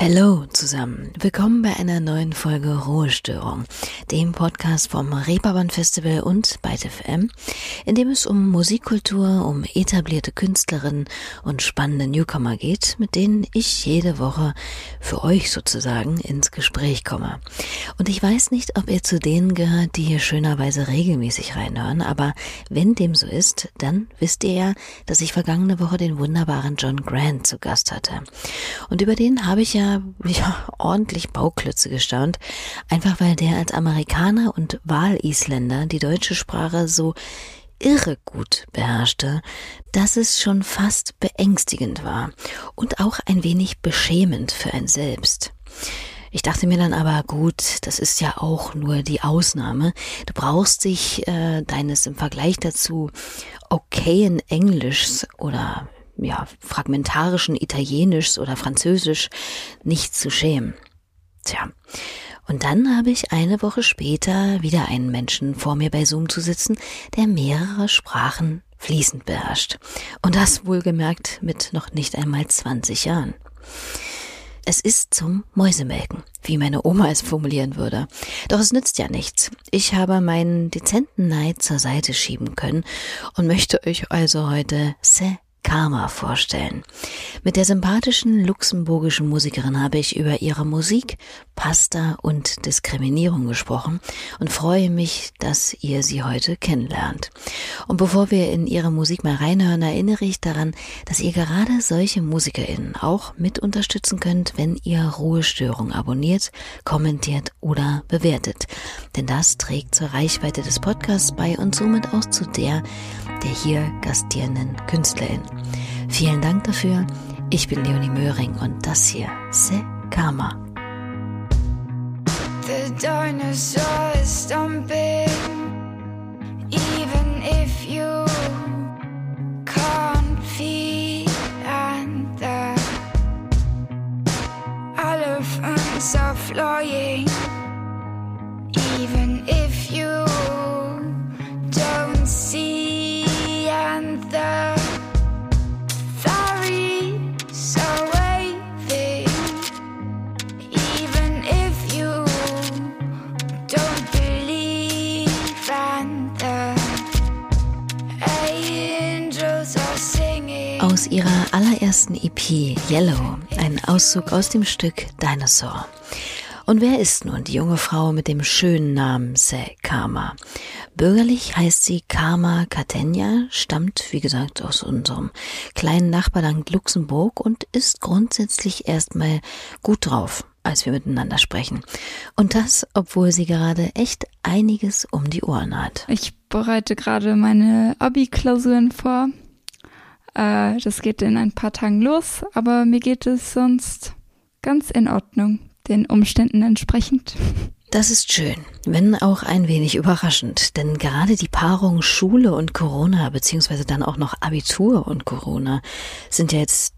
Hallo zusammen, willkommen bei einer neuen Folge Ruhestörung, dem Podcast vom Reeperbahn Festival und bei FM, in dem es um Musikkultur, um etablierte Künstlerinnen und spannende Newcomer geht, mit denen ich jede Woche für euch sozusagen ins Gespräch komme. Und ich weiß nicht, ob ihr zu denen gehört, die hier schönerweise regelmäßig reinhören, aber wenn dem so ist, dann wisst ihr ja, dass ich vergangene Woche den wunderbaren John Grant zu Gast hatte. Und über den habe ich ja ja, ordentlich Bauklötze gestaunt, einfach weil der als Amerikaner und Walisländer die deutsche Sprache so irre gut beherrschte, dass es schon fast beängstigend war und auch ein wenig beschämend für ein selbst. Ich dachte mir dann aber, gut, das ist ja auch nur die Ausnahme. Du brauchst dich äh, deines im Vergleich dazu okayen Englischs oder ja, fragmentarischen Italienisch oder Französisch nicht zu schämen. Tja. Und dann habe ich eine Woche später wieder einen Menschen vor mir bei Zoom zu sitzen, der mehrere Sprachen fließend beherrscht. Und das wohlgemerkt mit noch nicht einmal 20 Jahren. Es ist zum Mäusemelken, wie meine Oma es formulieren würde. Doch es nützt ja nichts. Ich habe meinen dezenten Neid zur Seite schieben können und möchte euch also heute C'est Karma vorstellen. Mit der sympathischen luxemburgischen Musikerin habe ich über ihre Musik, Pasta und Diskriminierung gesprochen und freue mich, dass ihr sie heute kennenlernt. Und bevor wir in ihre Musik mal reinhören, erinnere ich daran, dass ihr gerade solche MusikerInnen auch mit unterstützen könnt, wenn ihr Ruhestörung abonniert, kommentiert oder bewertet. Denn das trägt zur Reichweite des Podcasts bei und somit auch zu der der hier gastierenden Künstlerin. Vielen Dank dafür. Ich bin Leonie Möhring und das hier Se Karma. The dinosaur is stomping, even if you can't feel and the elephants are flying, even if you allerersten EP Yellow, ein Auszug aus dem Stück Dinosaur. Und wer ist nun die junge Frau mit dem schönen Namen Se Karma? Bürgerlich heißt sie Karma Catenia, stammt, wie gesagt, aus unserem kleinen Nachbarland Luxemburg und ist grundsätzlich erstmal gut drauf, als wir miteinander sprechen. Und das, obwohl sie gerade echt einiges um die Ohren hat. Ich bereite gerade meine Abi-Klausuren vor äh, das geht in ein paar Tagen los, aber mir geht es sonst ganz in Ordnung, den Umständen entsprechend. Das ist schön, wenn auch ein wenig überraschend, denn gerade die Paarung Schule und Corona, beziehungsweise dann auch noch Abitur und Corona, sind ja jetzt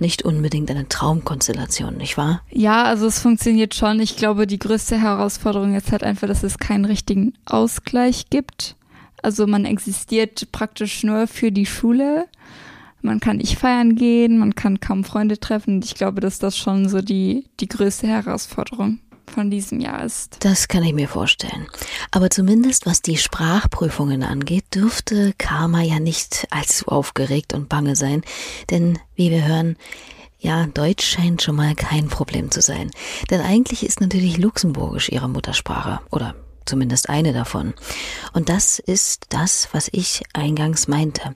nicht unbedingt eine Traumkonstellation, nicht wahr? Ja, also es funktioniert schon. Ich glaube, die größte Herausforderung ist halt einfach, dass es keinen richtigen Ausgleich gibt. Also man existiert praktisch nur für die Schule man kann nicht feiern gehen, man kann kaum Freunde treffen. Ich glaube, dass das schon so die, die größte Herausforderung von diesem Jahr ist. Das kann ich mir vorstellen. Aber zumindest was die Sprachprüfungen angeht, dürfte Karma ja nicht allzu aufgeregt und bange sein. Denn wie wir hören, ja, Deutsch scheint schon mal kein Problem zu sein. Denn eigentlich ist natürlich Luxemburgisch ihre Muttersprache. Oder zumindest eine davon. Und das ist das, was ich eingangs meinte.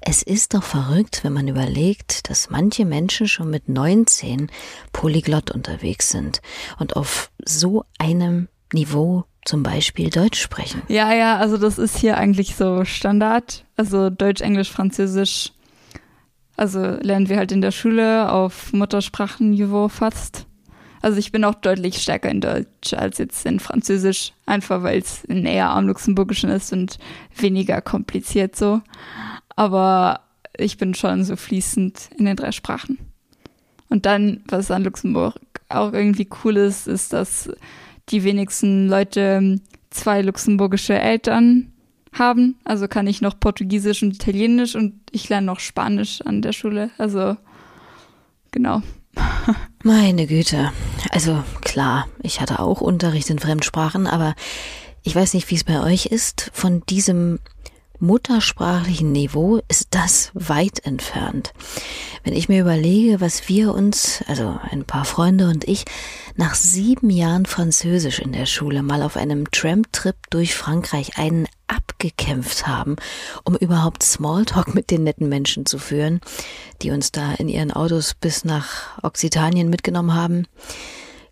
Es ist doch verrückt, wenn man überlegt, dass manche Menschen schon mit 19 polyglott unterwegs sind und auf so einem Niveau zum Beispiel Deutsch sprechen. Ja, ja, also das ist hier eigentlich so Standard. Also Deutsch, Englisch, Französisch. Also lernen wir halt in der Schule auf Muttersprachenniveau fast. Also ich bin auch deutlich stärker in Deutsch als jetzt in Französisch, einfach weil es näher am Luxemburgischen ist und weniger kompliziert so. Aber ich bin schon so fließend in den drei Sprachen. Und dann, was an Luxemburg auch irgendwie cool ist, ist, dass die wenigsten Leute zwei luxemburgische Eltern haben. Also kann ich noch Portugiesisch und Italienisch und ich lerne noch Spanisch an der Schule. Also genau. Meine Güte. Also klar, ich hatte auch Unterricht in Fremdsprachen, aber ich weiß nicht, wie es bei euch ist. Von diesem muttersprachlichen Niveau ist das weit entfernt. Wenn ich mir überlege, was wir uns, also ein paar Freunde und ich, nach sieben Jahren Französisch in der Schule mal auf einem Tramtrip durch Frankreich einen abgekämpft haben, um überhaupt Smalltalk mit den netten Menschen zu führen, die uns da in ihren Autos bis nach Occitanien mitgenommen haben.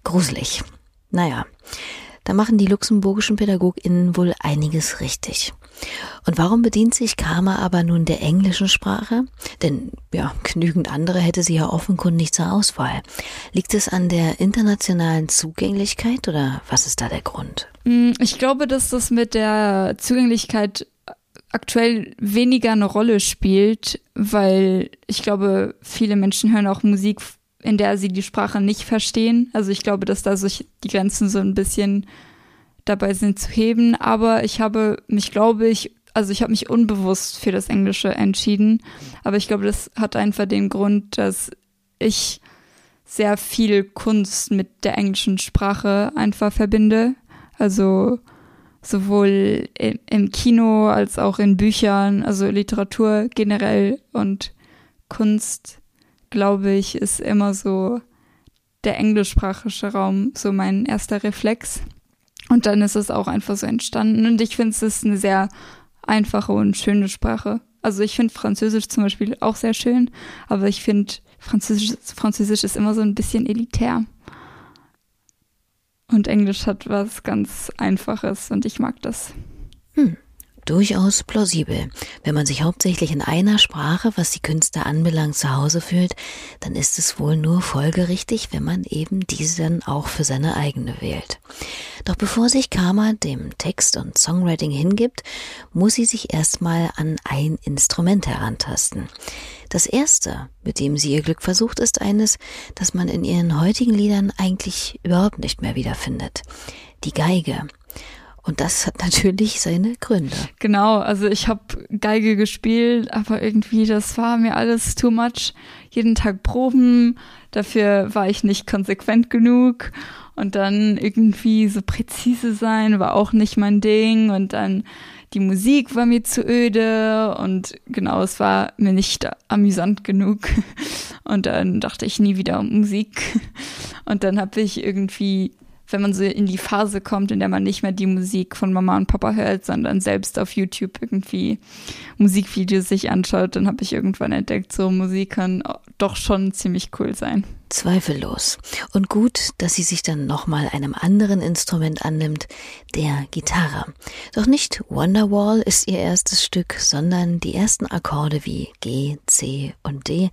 Gruselig. Naja, da machen die luxemburgischen PädagogInnen wohl einiges richtig. Und warum bedient sich Karma aber nun der englischen Sprache? Denn ja, genügend andere hätte sie ja offenkundig zur Auswahl. Liegt es an der internationalen Zugänglichkeit oder was ist da der Grund? Mm, ich glaube, dass das mit der Zugänglichkeit aktuell weniger eine Rolle spielt, weil ich glaube, viele Menschen hören auch Musik, in der sie die Sprache nicht verstehen. Also ich glaube, dass da sich die Grenzen so ein bisschen dabei sind zu heben, aber ich habe mich, glaube ich, also ich habe mich unbewusst für das Englische entschieden, aber ich glaube, das hat einfach den Grund, dass ich sehr viel Kunst mit der englischen Sprache einfach verbinde. Also sowohl im Kino als auch in Büchern, also Literatur generell und Kunst, glaube ich, ist immer so der englischsprachige Raum so mein erster Reflex. Und dann ist es auch einfach so entstanden. Und ich finde, es ist eine sehr einfache und schöne Sprache. Also ich finde Französisch zum Beispiel auch sehr schön, aber ich finde Französisch, Französisch ist immer so ein bisschen elitär. Und Englisch hat was ganz Einfaches und ich mag das. Hm durchaus plausibel. Wenn man sich hauptsächlich in einer Sprache, was die Künste anbelangt, zu Hause fühlt, dann ist es wohl nur folgerichtig, wenn man eben diese dann auch für seine eigene wählt. Doch bevor sich Karma dem Text und Songwriting hingibt, muss sie sich erstmal an ein Instrument herantasten. Das erste, mit dem sie ihr Glück versucht, ist eines, das man in ihren heutigen Liedern eigentlich überhaupt nicht mehr wiederfindet. Die Geige. Und das hat natürlich seine Gründe. Genau, also ich habe Geige gespielt, aber irgendwie, das war mir alles too much. Jeden Tag Proben, dafür war ich nicht konsequent genug. Und dann irgendwie so präzise sein war auch nicht mein Ding. Und dann die Musik war mir zu öde und genau, es war mir nicht amüsant genug. Und dann dachte ich nie wieder um Musik. Und dann habe ich irgendwie wenn man so in die Phase kommt, in der man nicht mehr die Musik von Mama und Papa hört, sondern selbst auf YouTube irgendwie Musikvideos sich anschaut, dann habe ich irgendwann entdeckt, so Musik kann doch schon ziemlich cool sein. Zweifellos. Und gut, dass sie sich dann nochmal einem anderen Instrument annimmt, der Gitarre. Doch nicht Wonderwall ist ihr erstes Stück, sondern die ersten Akkorde wie G, C und D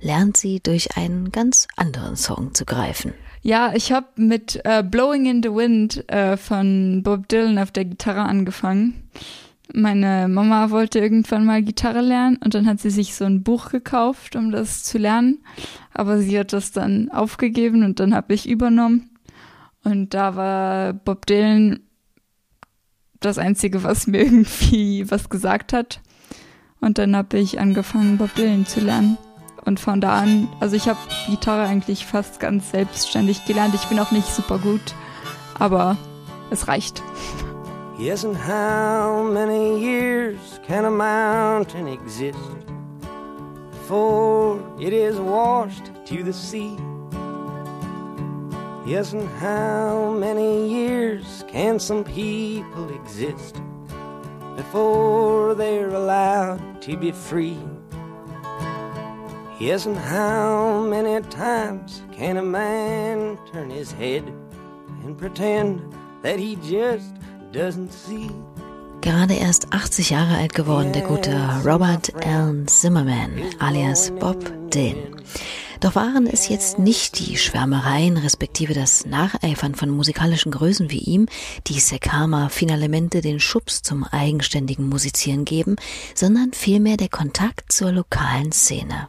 lernt sie durch einen ganz anderen Song zu greifen. Ja, ich habe mit äh, Blowing in the Wind äh, von Bob Dylan auf der Gitarre angefangen. Meine Mama wollte irgendwann mal Gitarre lernen und dann hat sie sich so ein Buch gekauft, um das zu lernen. Aber sie hat das dann aufgegeben und dann habe ich übernommen. Und da war Bob Dylan das Einzige, was mir irgendwie was gesagt hat. Und dann habe ich angefangen, Bob Dylan zu lernen. Und von da an, also ich habe Gitarre eigentlich fast ganz selbstständig gelernt. Ich bin auch nicht super gut, aber es reicht. Yes, and how many years can a mountain exist before it is washed to the sea? Yes, and how many years can some people exist before they're allowed to be free? Yes, and how many times can a man turn his head and pretend that he just doesn't see? Gerade erst 80 Jahre alt geworden, der gute Robert Allen Zimmerman, alias Bob Dylan. Doch waren es jetzt nicht die Schwärmereien respektive das Nacheifern von musikalischen Größen wie ihm, die Sekama Finalemente den Schubs zum eigenständigen Musizieren geben, sondern vielmehr der Kontakt zur lokalen Szene.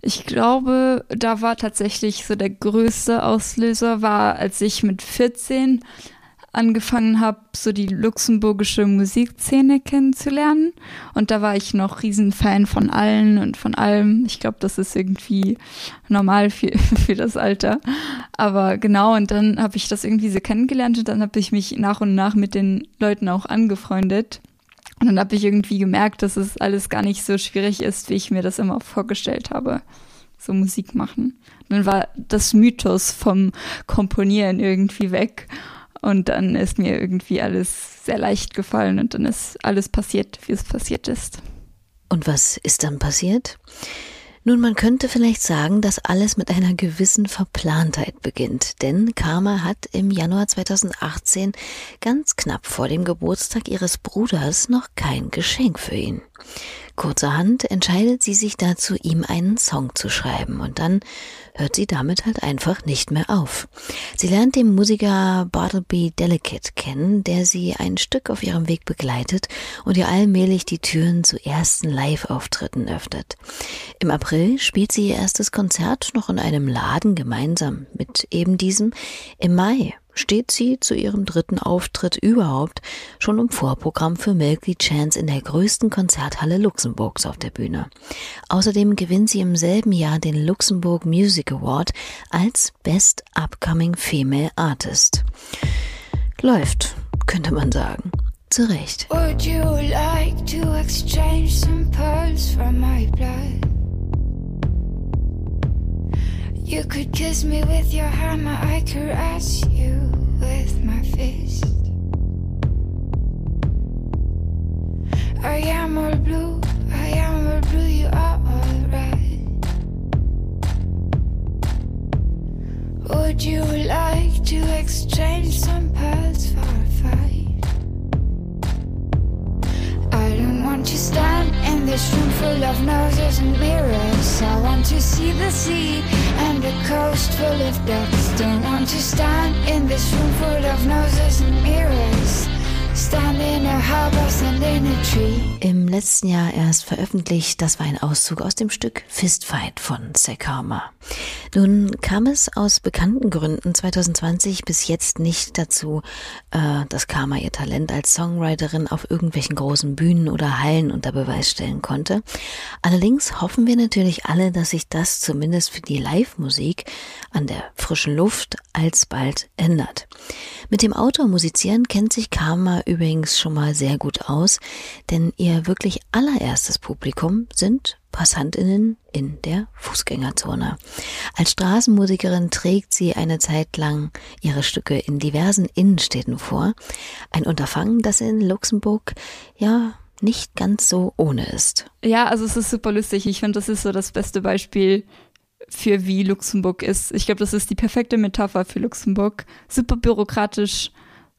Ich glaube, da war tatsächlich so der größte Auslöser, war, als ich mit 14 angefangen habe, so die luxemburgische Musikszene kennenzulernen. Und da war ich noch Riesenfan von allen und von allem. Ich glaube, das ist irgendwie normal für, für das Alter. Aber genau, und dann habe ich das irgendwie so kennengelernt und dann habe ich mich nach und nach mit den Leuten auch angefreundet. Und dann habe ich irgendwie gemerkt, dass es alles gar nicht so schwierig ist, wie ich mir das immer vorgestellt habe. So Musik machen. Und dann war das Mythos vom Komponieren irgendwie weg. Und dann ist mir irgendwie alles sehr leicht gefallen und dann ist alles passiert, wie es passiert ist. Und was ist dann passiert? Nun, man könnte vielleicht sagen, dass alles mit einer gewissen Verplantheit beginnt, denn Karma hat im Januar 2018 ganz knapp vor dem Geburtstag ihres Bruders noch kein Geschenk für ihn. Kurzerhand entscheidet sie sich dazu, ihm einen Song zu schreiben und dann hört sie damit halt einfach nicht mehr auf. Sie lernt den Musiker Bartleby Delicate kennen, der sie ein Stück auf ihrem Weg begleitet und ihr allmählich die Türen zu ersten Live-Auftritten öffnet. Im April spielt sie ihr erstes Konzert noch in einem Laden gemeinsam mit eben diesem. Im Mai steht sie zu ihrem dritten Auftritt überhaupt schon im Vorprogramm für Milky Chance in der größten Konzerthalle Luxemburgs auf der Bühne. Außerdem gewinnt sie im selben Jahr den Luxemburg Music Award als Best Upcoming Female Artist. Läuft, könnte man sagen. Zu Recht. Would you like to exchange some pearls from my blood? You could kiss me with your hammer, I caress you with my fist. I am all blue, I am all blue, you are all red. Would you like to exchange some pearls for a fight? I don't want to stand in this room full of noses and mirrors. I want to see the sea and the coast full of ducks. Don't want to stand in this room full of noses and mirrors. Im letzten Jahr erst veröffentlicht, das war ein Auszug aus dem Stück Fistfight von Sekama. Nun kam es aus bekannten Gründen 2020 bis jetzt nicht dazu, äh, dass Karma ihr Talent als Songwriterin auf irgendwelchen großen Bühnen oder Hallen unter Beweis stellen konnte. Allerdings hoffen wir natürlich alle, dass sich das zumindest für die Live-Musik an der frischen Luft alsbald ändert. Mit dem Outdoor musizieren kennt sich Karma übrigens schon mal sehr gut aus, denn ihr wirklich allererstes Publikum sind Passantinnen in der Fußgängerzone. Als Straßenmusikerin trägt sie eine Zeit lang ihre Stücke in diversen Innenstädten vor. Ein Unterfangen, das in Luxemburg ja nicht ganz so ohne ist. Ja, also es ist super lustig. Ich finde, das ist so das beste Beispiel für wie Luxemburg ist. Ich glaube, das ist die perfekte Metapher für Luxemburg. Super bürokratisch,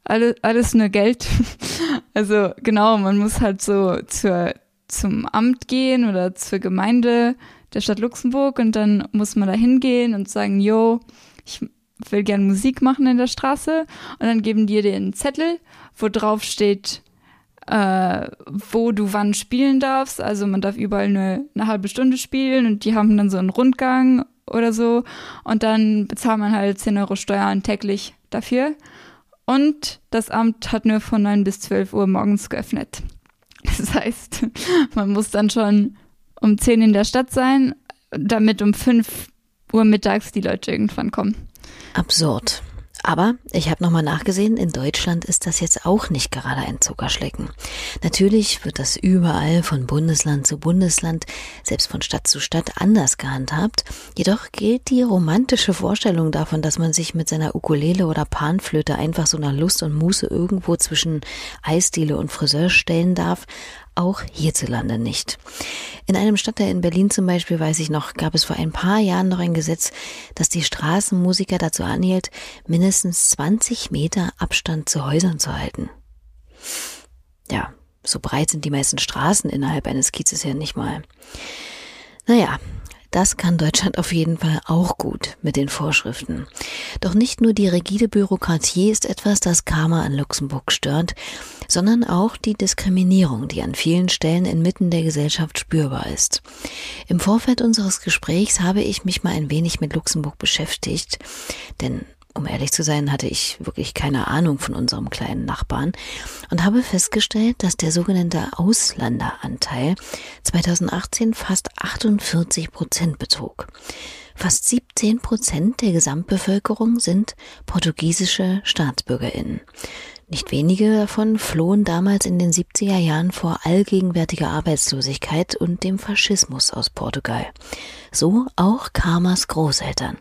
alle, alles nur Geld. also genau, man muss halt so zur, zum Amt gehen oder zur Gemeinde der Stadt Luxemburg und dann muss man da hingehen und sagen, yo, ich will gern Musik machen in der Straße und dann geben die dir den Zettel, wo drauf steht, äh, wo du wann spielen darfst. Also man darf überall eine, eine halbe Stunde spielen und die haben dann so einen Rundgang oder so. Und dann bezahlt man halt 10 Euro Steuern täglich dafür. Und das Amt hat nur von 9 bis 12 Uhr morgens geöffnet. Das heißt, man muss dann schon um 10 in der Stadt sein, damit um 5 Uhr mittags die Leute irgendwann kommen. Absurd. Aber ich habe nochmal nachgesehen, in Deutschland ist das jetzt auch nicht gerade ein Zuckerschlecken. Natürlich wird das überall von Bundesland zu Bundesland, selbst von Stadt zu Stadt anders gehandhabt. Jedoch gilt die romantische Vorstellung davon, dass man sich mit seiner Ukulele oder Panflöte einfach so nach Lust und Muße irgendwo zwischen Eisdiele und Friseur stellen darf, auch hierzulande nicht. In einem Stadtteil in Berlin zum Beispiel, weiß ich noch, gab es vor ein paar Jahren noch ein Gesetz, das die Straßenmusiker dazu anhielt, mindestens 20 Meter Abstand zu Häusern zu halten. Ja, so breit sind die meisten Straßen innerhalb eines Kiezes ja nicht mal. Naja, das kann Deutschland auf jeden Fall auch gut mit den Vorschriften. Doch nicht nur die rigide Bürokratie ist etwas, das Karma an Luxemburg stört, sondern auch die Diskriminierung, die an vielen Stellen inmitten der Gesellschaft spürbar ist. Im Vorfeld unseres Gesprächs habe ich mich mal ein wenig mit Luxemburg beschäftigt, denn Um ehrlich zu sein, hatte ich wirklich keine Ahnung von unserem kleinen Nachbarn und habe festgestellt, dass der sogenannte Ausländeranteil 2018 fast 48 Prozent betrug. Fast 17 Prozent der Gesamtbevölkerung sind portugiesische Staatsbürgerinnen. Nicht wenige davon flohen damals in den 70er Jahren vor allgegenwärtiger Arbeitslosigkeit und dem Faschismus aus Portugal. So auch Karmas Großeltern.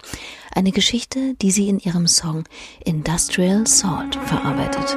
Eine Geschichte, die sie in ihrem Song Industrial Salt verarbeitet.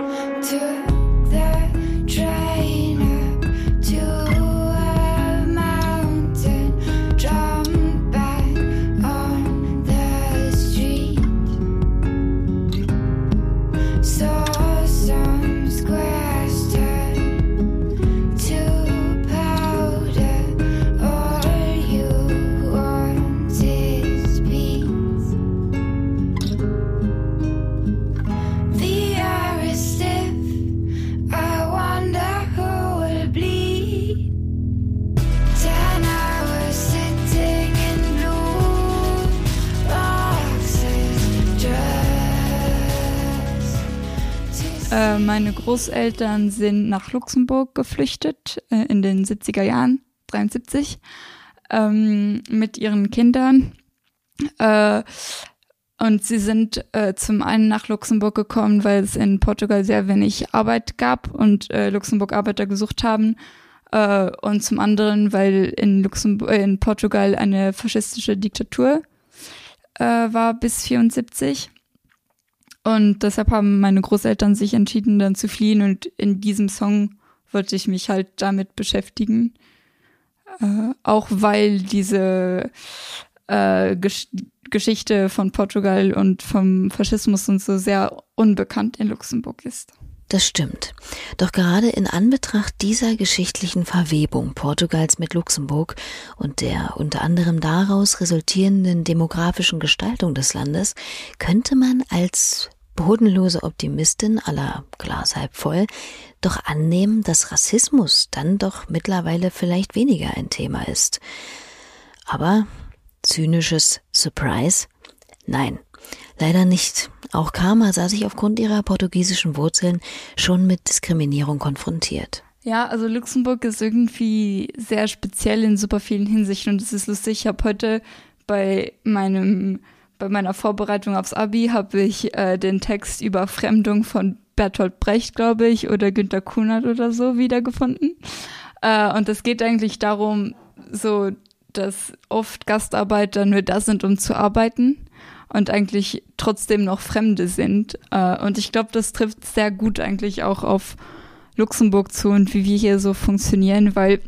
Äh, meine Großeltern sind nach Luxemburg geflüchtet äh, in den 70er Jahren, 73, ähm, mit ihren Kindern. Äh, und sie sind äh, zum einen nach Luxemburg gekommen, weil es in Portugal sehr wenig Arbeit gab und äh, Luxemburg Arbeiter gesucht haben. Äh, und zum anderen, weil in, Luxemburg, äh, in Portugal eine faschistische Diktatur äh, war bis 74. Und deshalb haben meine Großeltern sich entschieden, dann zu fliehen. Und in diesem Song wollte ich mich halt damit beschäftigen. Äh, auch weil diese äh, Gesch Geschichte von Portugal und vom Faschismus und so sehr unbekannt in Luxemburg ist. Das stimmt. Doch gerade in Anbetracht dieser geschichtlichen Verwebung Portugals mit Luxemburg und der unter anderem daraus resultierenden demografischen Gestaltung des Landes könnte man als bodenlose Optimistin aller Glas halb voll doch annehmen, dass Rassismus dann doch mittlerweile vielleicht weniger ein Thema ist. Aber zynisches Surprise? Nein, leider nicht. Auch Karma sah sich aufgrund ihrer portugiesischen Wurzeln schon mit Diskriminierung konfrontiert. Ja, also Luxemburg ist irgendwie sehr speziell in super vielen Hinsichten und es ist lustig. Ich habe heute bei meinem bei meiner Vorbereitung aufs Abi habe ich äh, den Text über Fremdung von Bertolt Brecht, glaube ich, oder Günter Kunert oder so wiedergefunden. Äh, und es geht eigentlich darum, so, dass oft Gastarbeiter nur da sind, um zu arbeiten und eigentlich trotzdem noch Fremde sind. Äh, und ich glaube, das trifft sehr gut eigentlich auch auf Luxemburg zu und wie wir hier so funktionieren, weil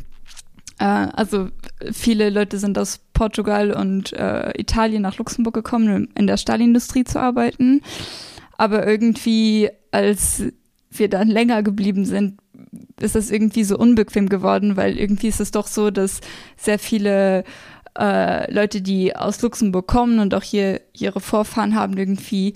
äh, also viele Leute sind aus Portugal und äh, Italien nach Luxemburg gekommen, um in der Stahlindustrie zu arbeiten. Aber irgendwie, als wir dann länger geblieben sind, ist das irgendwie so unbequem geworden, weil irgendwie ist es doch so, dass sehr viele äh, Leute, die aus Luxemburg kommen und auch hier ihre Vorfahren haben, irgendwie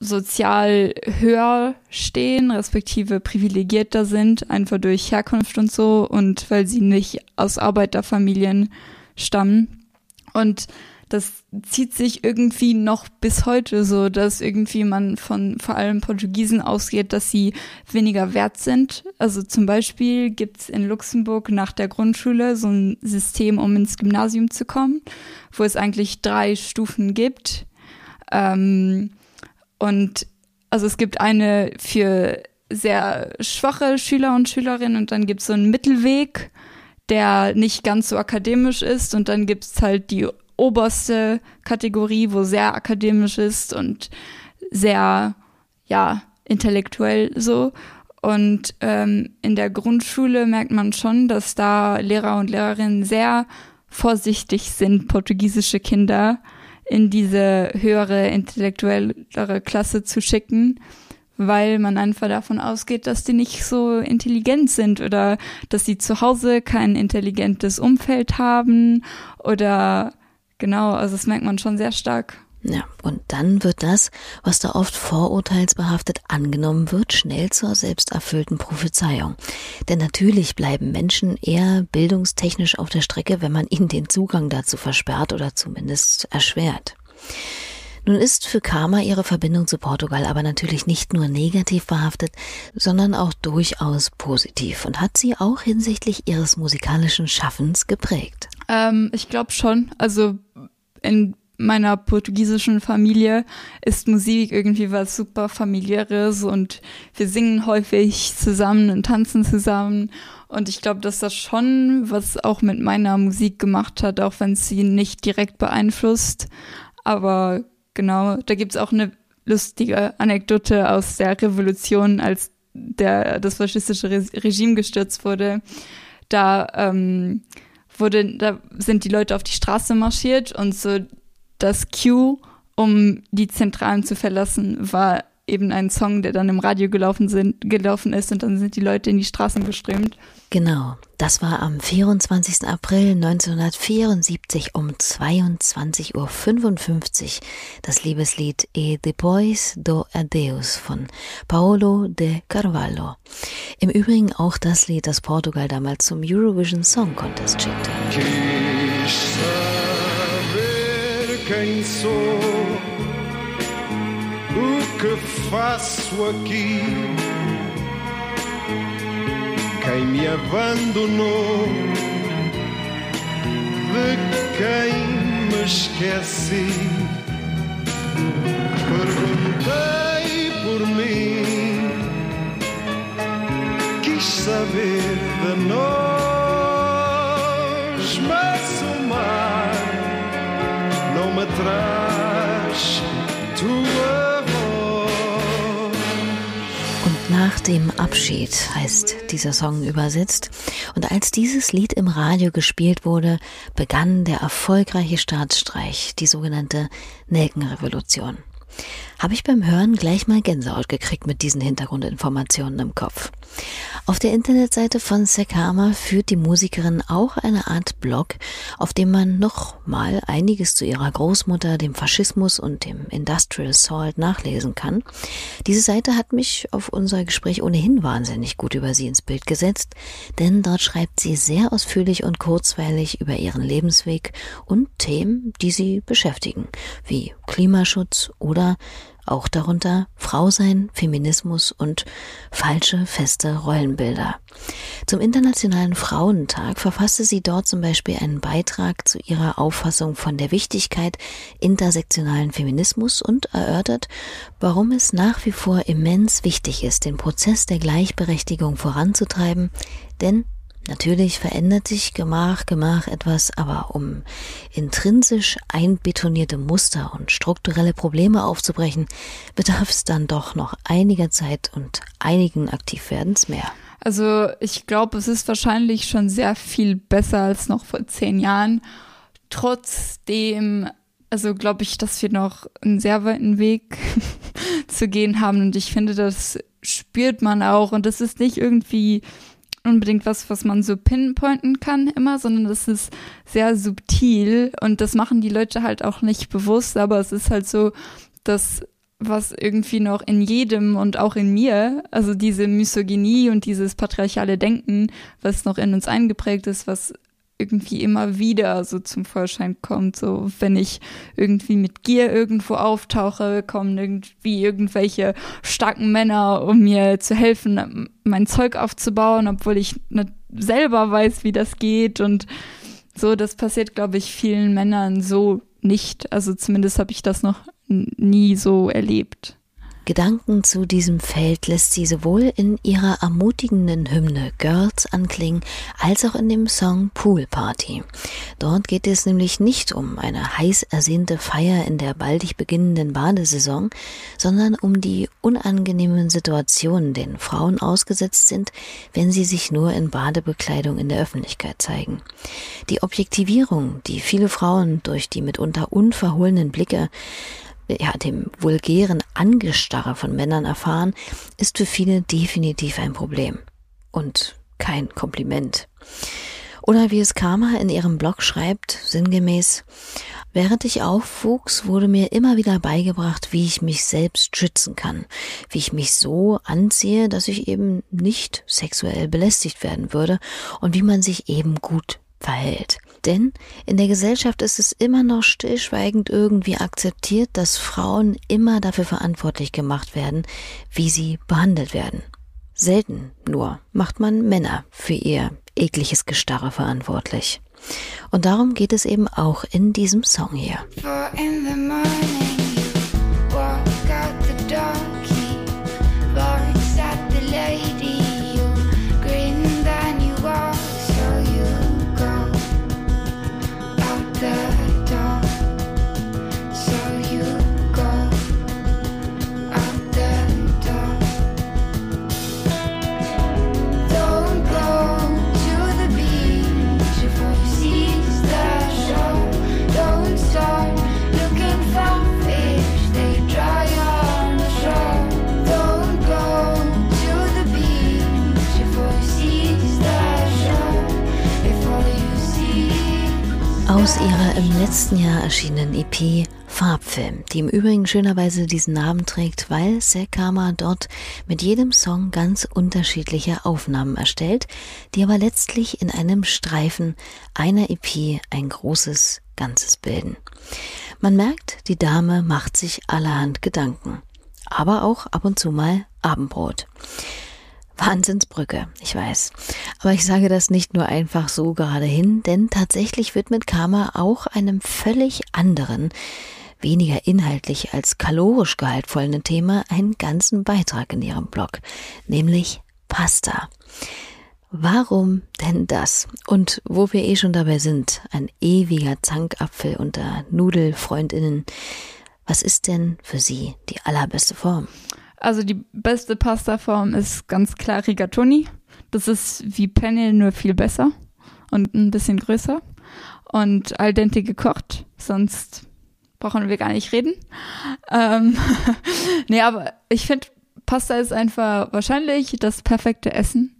sozial höher stehen, respektive privilegierter sind, einfach durch Herkunft und so und weil sie nicht aus Arbeiterfamilien stammen. Und das zieht sich irgendwie noch bis heute so, dass irgendwie man von vor allem Portugiesen ausgeht, dass sie weniger wert sind. Also zum Beispiel gibt's in Luxemburg nach der Grundschule so ein System, um ins Gymnasium zu kommen, wo es eigentlich drei Stufen gibt. Ähm, und also es gibt eine für sehr schwache Schüler und Schülerinnen und dann gibt's so einen Mittelweg, der nicht ganz so akademisch ist und dann gibt's halt die oberste Kategorie, wo sehr akademisch ist und sehr, ja, intellektuell so. Und ähm, in der Grundschule merkt man schon, dass da Lehrer und Lehrerinnen sehr vorsichtig sind, portugiesische Kinder in diese höhere, intellektuellere Klasse zu schicken, weil man einfach davon ausgeht, dass die nicht so intelligent sind oder dass sie zu Hause kein intelligentes Umfeld haben oder genau, also das merkt man schon sehr stark. Ja, und dann wird das, was da oft vorurteilsbehaftet angenommen wird, schnell zur selbsterfüllten Prophezeiung. Denn natürlich bleiben Menschen eher bildungstechnisch auf der Strecke, wenn man ihnen den Zugang dazu versperrt oder zumindest erschwert. Nun ist für Karma ihre Verbindung zu Portugal aber natürlich nicht nur negativ behaftet, sondern auch durchaus positiv und hat sie auch hinsichtlich ihres musikalischen Schaffens geprägt. Ähm, ich glaube schon. Also in meiner portugiesischen Familie ist Musik irgendwie was super familiäres und wir singen häufig zusammen und tanzen zusammen und ich glaube, dass das schon was auch mit meiner Musik gemacht hat, auch wenn es sie nicht direkt beeinflusst. Aber genau, da gibt's auch eine lustige Anekdote aus der Revolution, als der, das faschistische Regime gestürzt wurde. Da ähm, wurde, da sind die Leute auf die Straße marschiert und so das Cue, um die Zentralen zu verlassen, war eben ein Song, der dann im Radio gelaufen, sind, gelaufen ist und dann sind die Leute in die Straßen geströmt. Genau, das war am 24. April 1974 um 22.55 Uhr das Liebeslied E Depois do Adeus von Paolo de Carvalho. Im Übrigen auch das Lied, das Portugal damals zum Eurovision Song Contest schickte. quem sou o que faço aqui. Quem me abandonou, de quem me esqueci. Perguntei por mim, quis saber de nós. Und nach dem Abschied heißt dieser Song übersetzt. Und als dieses Lied im Radio gespielt wurde, begann der erfolgreiche Staatsstreich, die sogenannte Nelkenrevolution habe ich beim Hören gleich mal Gänsehaut gekriegt mit diesen Hintergrundinformationen im Kopf. Auf der Internetseite von Sekama führt die Musikerin auch eine Art Blog, auf dem man noch mal einiges zu ihrer Großmutter, dem Faschismus und dem Industrial Salt nachlesen kann. Diese Seite hat mich auf unser Gespräch ohnehin wahnsinnig gut über sie ins Bild gesetzt, denn dort schreibt sie sehr ausführlich und kurzweilig über ihren Lebensweg und Themen, die sie beschäftigen, wie Klimaschutz oder auch darunter Frau sein, Feminismus und falsche feste Rollenbilder. Zum Internationalen Frauentag verfasste sie dort zum Beispiel einen Beitrag zu ihrer Auffassung von der Wichtigkeit intersektionalen Feminismus und erörtert, warum es nach wie vor immens wichtig ist, den Prozess der Gleichberechtigung voranzutreiben, denn Natürlich verändert sich Gemach, Gemach etwas, aber um intrinsisch einbetonierte Muster und strukturelle Probleme aufzubrechen, bedarf es dann doch noch einiger Zeit und einigen Aktivwerdens mehr. Also ich glaube, es ist wahrscheinlich schon sehr viel besser als noch vor zehn Jahren. Trotzdem, also glaube ich, dass wir noch einen sehr weiten Weg zu gehen haben und ich finde, das spürt man auch und das ist nicht irgendwie unbedingt was, was man so pinpointen kann immer, sondern das ist sehr subtil und das machen die Leute halt auch nicht bewusst, aber es ist halt so, dass was irgendwie noch in jedem und auch in mir, also diese Misogynie und dieses patriarchale Denken, was noch in uns eingeprägt ist, was irgendwie immer wieder so zum Vorschein kommt. So, wenn ich irgendwie mit Gier irgendwo auftauche, kommen irgendwie irgendwelche starken Männer, um mir zu helfen, mein Zeug aufzubauen, obwohl ich nicht selber weiß, wie das geht. Und so, das passiert, glaube ich, vielen Männern so nicht. Also zumindest habe ich das noch nie so erlebt. Gedanken zu diesem Feld lässt sie sowohl in ihrer ermutigenden Hymne Girls anklingen, als auch in dem Song Pool Party. Dort geht es nämlich nicht um eine heiß ersehnte Feier in der baldig beginnenden Badesaison, sondern um die unangenehmen Situationen, denen Frauen ausgesetzt sind, wenn sie sich nur in Badebekleidung in der Öffentlichkeit zeigen. Die Objektivierung, die viele Frauen durch die mitunter unverhohlenen Blicke ja, dem vulgären Angestarre von Männern erfahren, ist für viele definitiv ein Problem und kein Kompliment. Oder wie es Karma in ihrem Blog schreibt, sinngemäß, während ich aufwuchs, wurde mir immer wieder beigebracht, wie ich mich selbst schützen kann, wie ich mich so anziehe, dass ich eben nicht sexuell belästigt werden würde und wie man sich eben gut verhält. Denn in der Gesellschaft ist es immer noch stillschweigend irgendwie akzeptiert, dass Frauen immer dafür verantwortlich gemacht werden, wie sie behandelt werden. Selten nur macht man Männer für ihr ekliges Gestarre verantwortlich. Und darum geht es eben auch in diesem Song hier. aus die im Übrigen schönerweise diesen Namen trägt, weil Sekama dort mit jedem Song ganz unterschiedliche Aufnahmen erstellt, die aber letztlich in einem Streifen einer EP ein großes Ganzes bilden. Man merkt, die Dame macht sich allerhand Gedanken, aber auch ab und zu mal Abendbrot. Wahnsinnsbrücke, ich weiß. Aber ich sage das nicht nur einfach so gerade hin, denn tatsächlich wird mit Karma auch einem völlig anderen, weniger inhaltlich als kalorisch gehaltvollen Thema einen ganzen Beitrag in ihrem Blog, nämlich Pasta. Warum denn das? Und wo wir eh schon dabei sind, ein ewiger Zankapfel unter Nudelfreundinnen, was ist denn für Sie die allerbeste Form? Also die beste Pastaform ist ganz klar Rigatoni. Das ist wie Penne, nur viel besser und ein bisschen größer. Und al dente gekocht, sonst brauchen wir gar nicht reden. Ähm, nee, aber ich finde, Pasta ist einfach wahrscheinlich das perfekte Essen,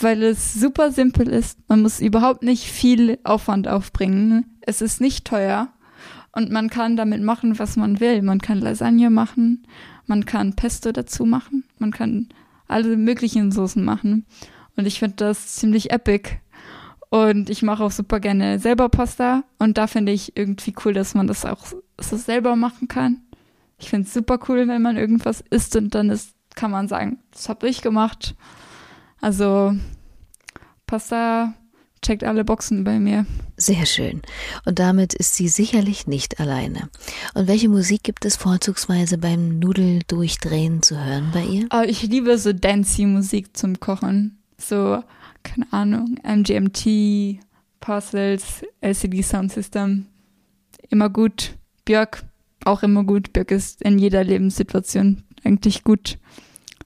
weil es super simpel ist. Man muss überhaupt nicht viel Aufwand aufbringen. Es ist nicht teuer und man kann damit machen, was man will. Man kann Lasagne machen, man kann Pesto dazu machen, man kann alle möglichen Soßen machen. Und ich finde das ziemlich epic. Und ich mache auch super gerne selber Pasta. Und da finde ich irgendwie cool, dass man das auch so selber machen kann. Ich finde es super cool, wenn man irgendwas isst und dann ist, kann man sagen, das habe ich gemacht. Also Pasta checkt alle Boxen bei mir. Sehr schön. Und damit ist sie sicherlich nicht alleine. Und welche Musik gibt es vorzugsweise beim Nudeldurchdrehen zu hören bei ihr? Oh, ich liebe so dancey Musik zum Kochen. So, keine Ahnung, MGMT, Parcels, LCD Sound System. Immer gut. Björk, auch immer gut. Björk ist in jeder Lebenssituation eigentlich gut.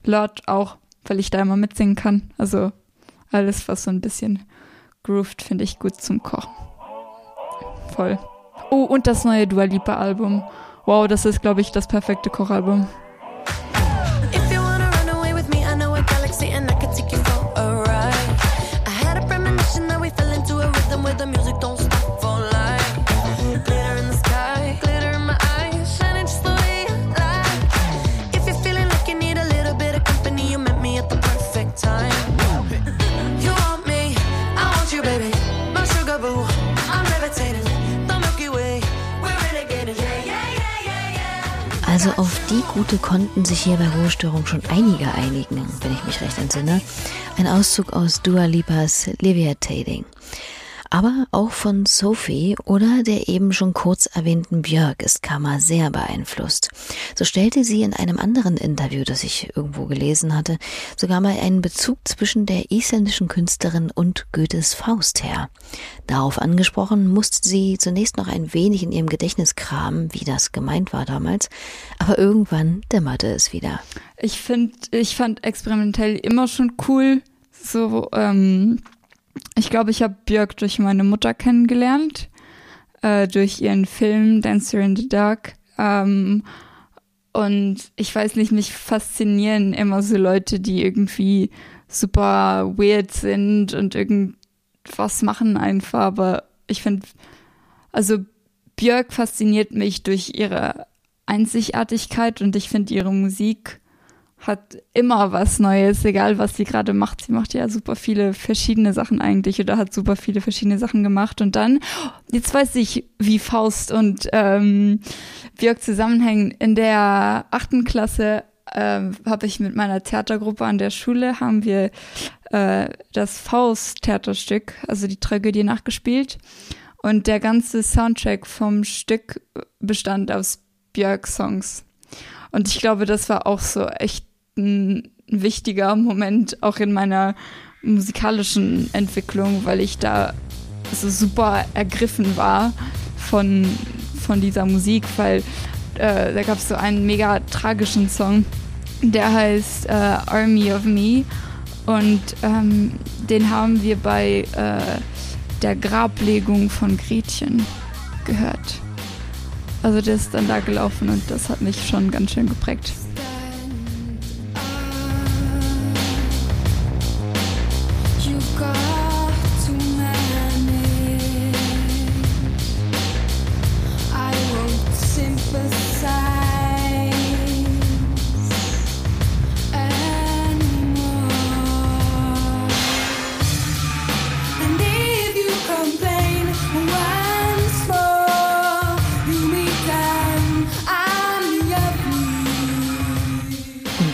Lord auch, weil ich da immer mitsingen kann. Also alles, was so ein bisschen grooved, finde ich gut zum Kochen. Voll. Oh, und das neue Dua Lipa Album. Wow, das ist, glaube ich, das perfekte Kochalbum. Also auf die Gute konnten sich hier bei Ruhestörung schon einige einigen, wenn ich mich recht entsinne. Ein Auszug aus Dua Lipas Levitating aber auch von Sophie oder der eben schon kurz erwähnten Björk ist Kama sehr beeinflusst. So stellte sie in einem anderen Interview, das ich irgendwo gelesen hatte, sogar mal einen Bezug zwischen der isländischen Künstlerin und Goethes Faust her. Darauf angesprochen, musste sie zunächst noch ein wenig in ihrem Gedächtnis kramen, wie das gemeint war damals, aber irgendwann dämmerte es wieder. Ich finde, ich fand experimentell immer schon cool, so ähm, ich glaube, ich habe Björk durch meine Mutter kennengelernt, äh, durch ihren Film Dancer in the Dark. Ähm, und ich weiß nicht, mich faszinieren immer so Leute, die irgendwie super weird sind und irgendwas machen einfach. Aber ich finde, also Björk fasziniert mich durch ihre Einzigartigkeit und ich finde ihre Musik hat immer was Neues, egal was sie gerade macht. Sie macht ja super viele verschiedene Sachen eigentlich oder hat super viele verschiedene Sachen gemacht. Und dann, jetzt weiß ich, wie Faust und ähm, Björk zusammenhängen. In der achten Klasse äh, habe ich mit meiner Theatergruppe an der Schule, haben wir äh, das Faust-Theaterstück, also die Tragödie nachgespielt. Und der ganze Soundtrack vom Stück bestand aus Björk-Songs. Und ich glaube, das war auch so echt ein wichtiger Moment auch in meiner musikalischen Entwicklung, weil ich da so super ergriffen war von, von dieser Musik, weil äh, da gab es so einen mega tragischen Song, der heißt äh, Army of Me und ähm, den haben wir bei äh, der Grablegung von Gretchen gehört. Also der ist dann da gelaufen und das hat mich schon ganz schön geprägt.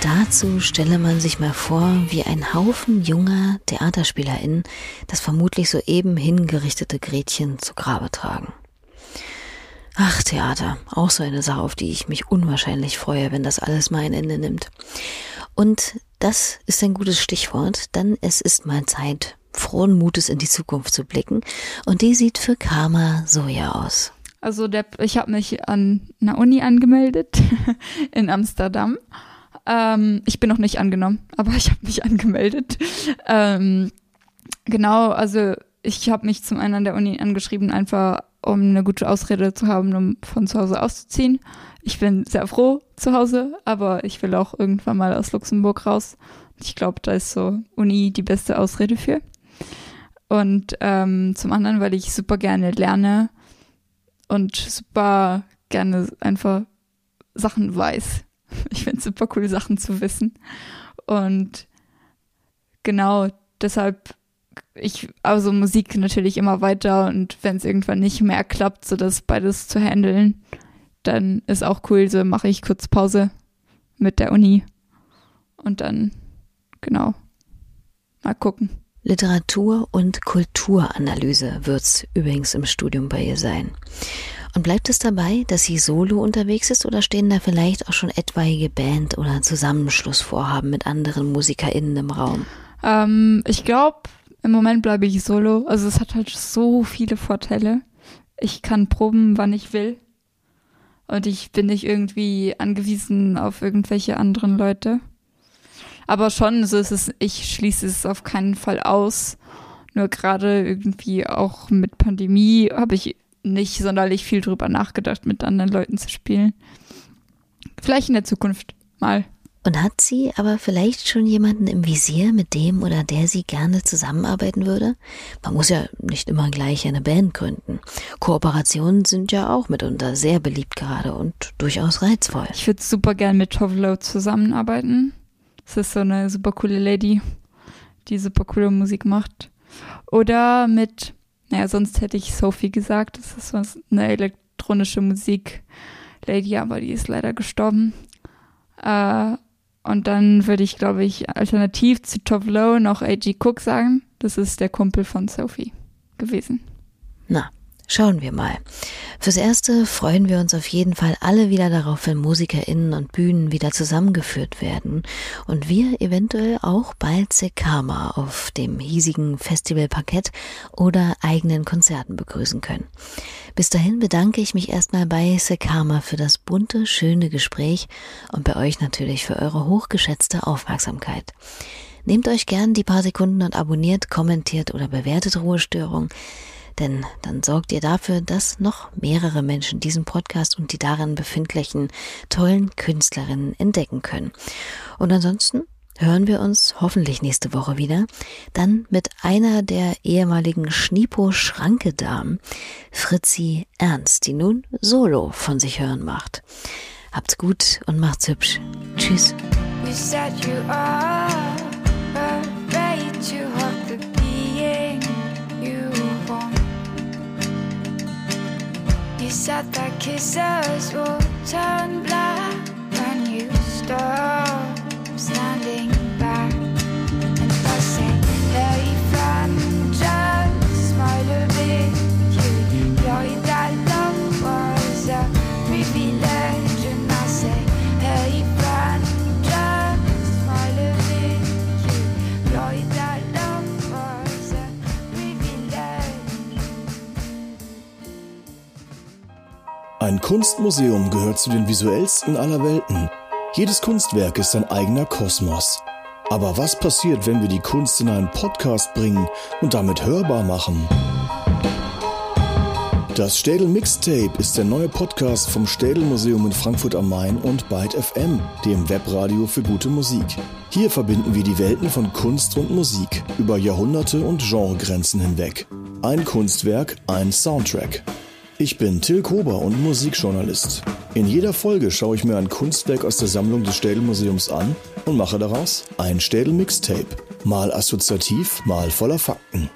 Dazu stelle man sich mal vor, wie ein Haufen junger TheaterspielerInnen das vermutlich soeben hingerichtete Gretchen zu Grabe tragen. Ach, Theater, auch so eine Sache, auf die ich mich unwahrscheinlich freue, wenn das alles mal ein Ende nimmt. Und das ist ein gutes Stichwort, denn es ist mal Zeit, frohen Mutes in die Zukunft zu blicken. Und die sieht für Karma so ja aus. Also der, ich habe mich an einer Uni angemeldet in Amsterdam ähm, ich bin noch nicht angenommen, aber ich habe mich angemeldet. Ähm, genau, also ich habe mich zum einen an der Uni angeschrieben, einfach um eine gute Ausrede zu haben, um von zu Hause auszuziehen. Ich bin sehr froh zu Hause, aber ich will auch irgendwann mal aus Luxemburg raus. Ich glaube, da ist so Uni die beste Ausrede für. Und ähm, zum anderen, weil ich super gerne lerne und super gerne einfach Sachen weiß. Ich finde es super cool, Sachen zu wissen. Und genau deshalb, ich, also Musik natürlich immer weiter und wenn es irgendwann nicht mehr klappt, so das beides zu handeln, dann ist auch cool, so mache ich kurz Pause mit der Uni und dann, genau, mal gucken. Literatur- und Kulturanalyse wird's übrigens im Studium bei ihr sein. Und bleibt es dabei, dass sie solo unterwegs ist oder stehen da vielleicht auch schon etwaige Band- oder Zusammenschlussvorhaben mit anderen MusikerInnen im Raum? Ähm, ich glaube, im Moment bleibe ich solo. Also es hat halt so viele Vorteile. Ich kann proben, wann ich will. Und ich bin nicht irgendwie angewiesen auf irgendwelche anderen Leute. Aber schon, so ist es, ich schließe es auf keinen Fall aus. Nur gerade irgendwie auch mit Pandemie habe ich nicht sonderlich viel drüber nachgedacht, mit anderen Leuten zu spielen. Vielleicht in der Zukunft mal. Und hat sie aber vielleicht schon jemanden im Visier, mit dem oder der sie gerne zusammenarbeiten würde? Man muss ja nicht immer gleich eine Band gründen. Kooperationen sind ja auch mitunter sehr beliebt gerade und durchaus reizvoll. Ich würde super gern mit Tovlo zusammenarbeiten. Das ist so eine super coole Lady, die super coole Musik macht. Oder mit naja, sonst hätte ich Sophie gesagt. Das ist so eine elektronische Musik-Lady, aber die ist leider gestorben. Äh, und dann würde ich, glaube ich, alternativ zu Top Low noch A.G. Cook sagen. Das ist der Kumpel von Sophie gewesen. Na, Schauen wir mal. Fürs Erste freuen wir uns auf jeden Fall alle wieder darauf, wenn MusikerInnen und Bühnen wieder zusammengeführt werden und wir eventuell auch bald Sekama auf dem hiesigen Festivalparkett oder eigenen Konzerten begrüßen können. Bis dahin bedanke ich mich erstmal bei Sekama für das bunte, schöne Gespräch und bei euch natürlich für eure hochgeschätzte Aufmerksamkeit. Nehmt euch gern die paar Sekunden und abonniert, kommentiert oder bewertet Ruhestörung denn dann sorgt ihr dafür, dass noch mehrere Menschen diesen Podcast und die darin befindlichen tollen Künstlerinnen entdecken können. Und ansonsten hören wir uns hoffentlich nächste Woche wieder, dann mit einer der ehemaligen Schnipo-Schranke-Damen, Fritzi Ernst, die nun Solo von sich hören macht. Habt's gut und macht's hübsch. Tschüss. You said that kisses will turn black when you stop standing Kunstmuseum gehört zu den visuellsten aller Welten. Jedes Kunstwerk ist ein eigener Kosmos. Aber was passiert, wenn wir die Kunst in einen Podcast bringen und damit hörbar machen? Das Städel Mixtape ist der neue Podcast vom Städel Museum in Frankfurt am Main und Byte FM, dem Webradio für gute Musik. Hier verbinden wir die Welten von Kunst und Musik über Jahrhunderte und Genregrenzen hinweg. Ein Kunstwerk, ein Soundtrack. Ich bin Till Kober und Musikjournalist. In jeder Folge schaue ich mir ein Kunstwerk aus der Sammlung des Städel Museums an und mache daraus ein Städel Mixtape. Mal assoziativ, mal voller Fakten.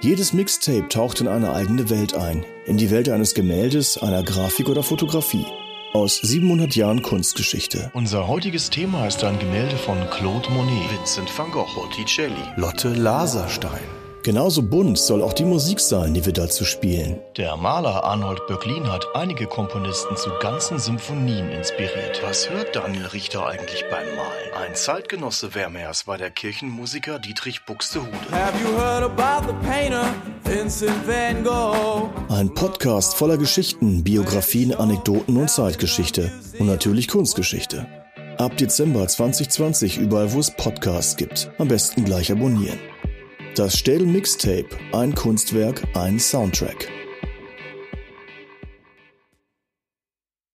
Jedes Mixtape taucht in eine eigene Welt ein. In die Welt eines Gemäldes, einer Grafik oder Fotografie. Aus 700 Jahren Kunstgeschichte. Unser heutiges Thema ist ein Gemälde von Claude Monet, Vincent van Gogh, Botticelli, Lotte Laserstein. Genauso bunt soll auch die Musik sein, die wir dazu spielen. Der Maler Arnold Böcklin hat einige Komponisten zu ganzen Symphonien inspiriert. Was hört Daniel Richter eigentlich beim Malen? Ein Zeitgenosse Vermeers war der Kirchenmusiker Dietrich Buxtehude. Have you heard about the painter Vincent van Gogh? Ein Podcast voller Geschichten, Biografien, Anekdoten und Zeitgeschichte. Und natürlich Kunstgeschichte. Ab Dezember 2020 überall, wo es Podcasts gibt. Am besten gleich abonnieren. Das Städel Mixtape. Ein Kunstwerk, ein Soundtrack.